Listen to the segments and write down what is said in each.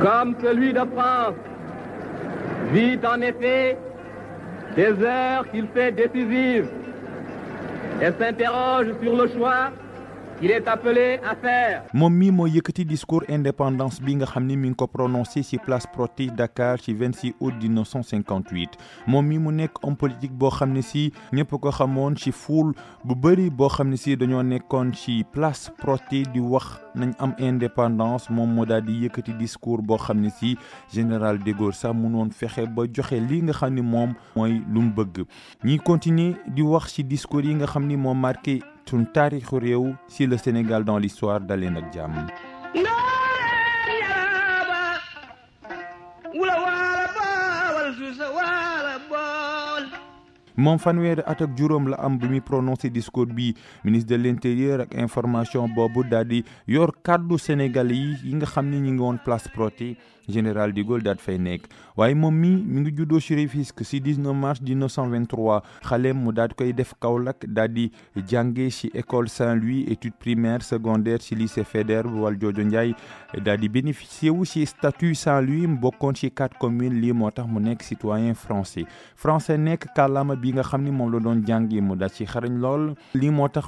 comme celui de France, vit en effet des heures qu'il fait décisives et s'interroge sur le choix qu'il est appelé à faire. discours indépendance bi nga xam place Protet Dakar ci 26 août 1958 moom mi mu nekk homme politique boo xam si ñëpp ko xamoon ci foule bu bëri boo si dañoo nekkoon place di wax nañ am indépendance. Moom moo di discours boo si général de Gaulle sax munoon fexe ba joxe li nga xam ni continuer di wax ci discours yi nga xam sun taarixu réew si le Sénégal dans l'histoire daleen ak jàmm. Moom fanweeri at ak juróom la am bi muy prononcé discours bi. Ministre de l'intérieur ak information boobu daal di yor kàddu sénégalais yi yi nga xam ni ñu ngi woon place Protet général de Gaulle daal fay nekk. Waaye moom mi mi ngi juddoo ci Rufisque ci 19 mars 1923 xaleem mu daal di koy def Kaolack daal di ci école Saint-Louis études primaires secondaires ci lycée Faidherbe Valdiodio Ndiaye. Daal di bénéficier wu ci statut Saint-Louis mu bokkoon ci quatre communes lii moo mu citoyen français. Français nekk kàllaama bi nga xam ni moom la doon jàngi mu daal ci xarañ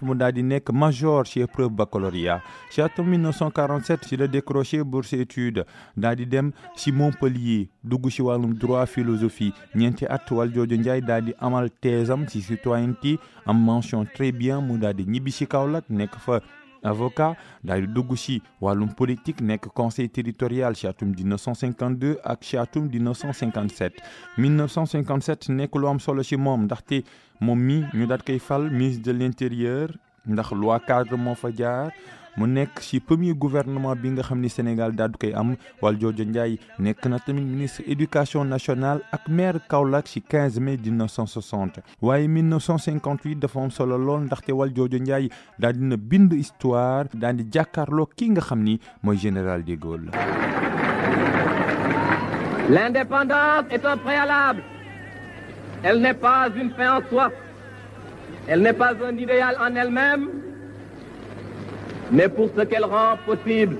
mu di major ci épreuve baccalauréat. Ci atum 1947 ci la décroché bourse études. Daal di dem ci Montpellier dugg ci wàllum droit philosophie. Ñeenti at Valdiodio Ndiaye daal di amal thèsam ci citoyenneté am mention très bien mu daal di ñibbi avocat daal di dugg politique nekk conseil territorial ci atum 1952 ak ci atum 1957 1957 nekk lu am solo ci moom ndaxte moom ministre de l'intérieur ndax loi cadre moo fa jaar mu nekk ci premier gouvernement bi nga Sénégal koy am nekk ministre éducation nationale ak maire Kaolack ci 15 mai 1960 waaye 1958 dafa am solo lool ndaxte Valdiodio Ndiaye daal dina histoire daal di jàkkaarloo ki nga général de Gaulle. L'indépendance est un préalable. Elle n'est pas une fin en soi. Elle n'est pas un idéal en elle-même. mais pour ce qu'elle rend possible.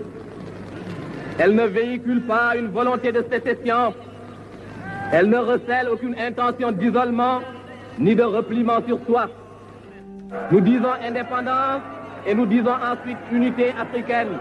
Elle ne véhicule pas une volonté de sécession. Elle ne recèle aucune intention d'isolement ni de repliement sur soi. Nous disons indépendance et nous disons ensuite unité africaine.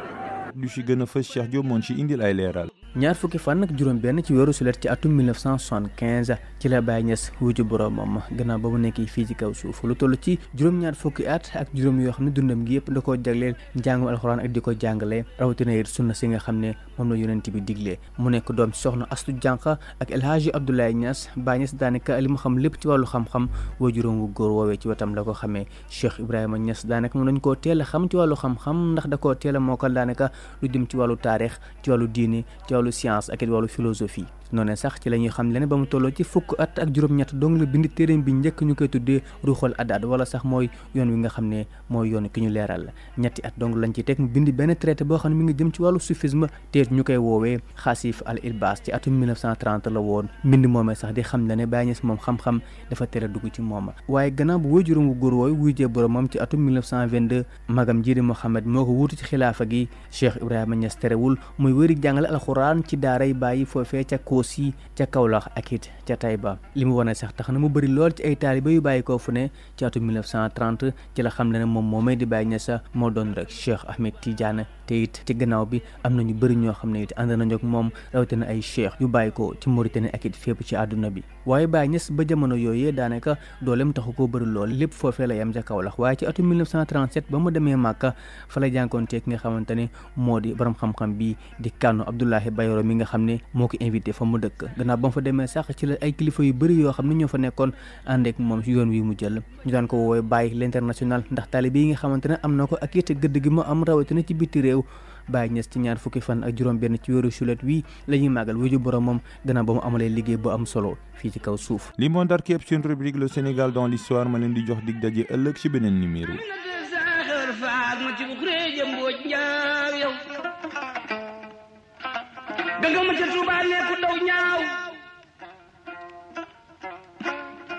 Ñaar fukki fan ak juróom benn ci weeru sulet ci atum 1975 ci la Baye Niass wuju boroomam. Gannaaw ba mu nekkee fii ci kaw suuf lu toll ci juróom-ñaar fukki at ak juróom yoo xam ne dundam gi yëpp da koo jagleel njàngum alxuraan ak ko jàngale. Rawatina it sunna si nga xam ne moom la yonent bi diglee mu nekk doom soxna Astu Jànq ak El Hadji Abdoulaye Niass. Baye Niass daanaka li mu xam lépp ci wàllu xam-xam waajuram wu góor woowee ci wetam la ko xamee. Cheikh Ibrahima Niass daanaka moom dañ koo teel xam ci wàllu xam-xam ndax da koo teel a mookal daanaka lu jëm ci wàllu taarix ci wàllu wàllu science ak it wàllu philosophie noonu sax ci la ñuy xam leen ba mu tolloo ci fukk at ak juróom-ñett dong la bind téeréem bi njëkk ñu koy tuddee ruuxal adaad wala sax mooy yoon wi nga xam ne mooy yoon ki ñu leeral. Ñetti at dong lañ ci teg mu bind benn traité boo xam ne mi ngi jëm ci wàllu soufisme te ñu koy woowee xaasif al ilbaas ci atum 1930 la woon. Mbind moomee sax di xam ne ne Baye Niass moom xam-xam dafa tere dugg ci moom. Waaye gannaaw bu waajuram wu góor wooyu wujjee boromam ci atum 1922 magam jiidi Mohamed moo ko wuutu ci xilaafa gi. Cheikh Ibrahima Niass terewul muy wëri jàngale alxuraan ci daaray bàyyi foofee ca Koosi ca Kaolack ak it ca Taïba. Li mu wane sax tax na mu bëri lool ci ay taaliba yu bàyyi koo fu ne ci atum 1930 ci la xam ne moom moomay di Baye Niass moo doon rek Cheikh Ahmed Tidiane. Te it ci gannaaw bi am na ñu bëri ñoo xam ne it ànd nañu ak moom rawatina ko ci bi. Ba jamono yooyee daanaka dooleem taxu koo lool lépp foofee la yam ca Kaolack. Waaye ci atum 1937 ba mu demee Màkka fa la jànkoonte ki nga xamante ne moo di borom xam-xam bi di kànnu Abdoulahi Bayoro mi nga xam ne moo ko invité fa mu dëkk. Gannaaw ba mu fa demee sax ci la ay kilifa yu bëri yoo xam ne ñoo fa nekkoon ànd ak moom yoon wi mu jël. Ñu daan ko woowee bàyyi l'international ndax taalibe yi nga xamante am na ko ak it gëdd gi mu am rawatina ci biti réew. Baye Niass ci ñaar fukki fan ak juróom benn ci weeru sulet wi la ñuy màggal wuju moom gannaaw ba mu amalee liggéey bu am solo fii ci kaw suuf. Li moo ndar képp seen rubrique le Sénégal dans l'histoire ma leen danga ma ca Tuubaa ne ku daw ñaaw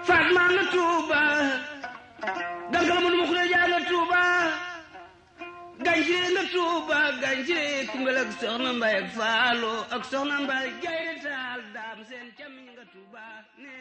Fatma na Tuubaa danga ma nu ma xuree jaay na Tuubaa. Gànje na Tuubaa gànje Koungheul ak Soxna Mbaye ak Faalo ak Soxna Mbaye Jayritaal daam seen camiñ nga Tuubaa ne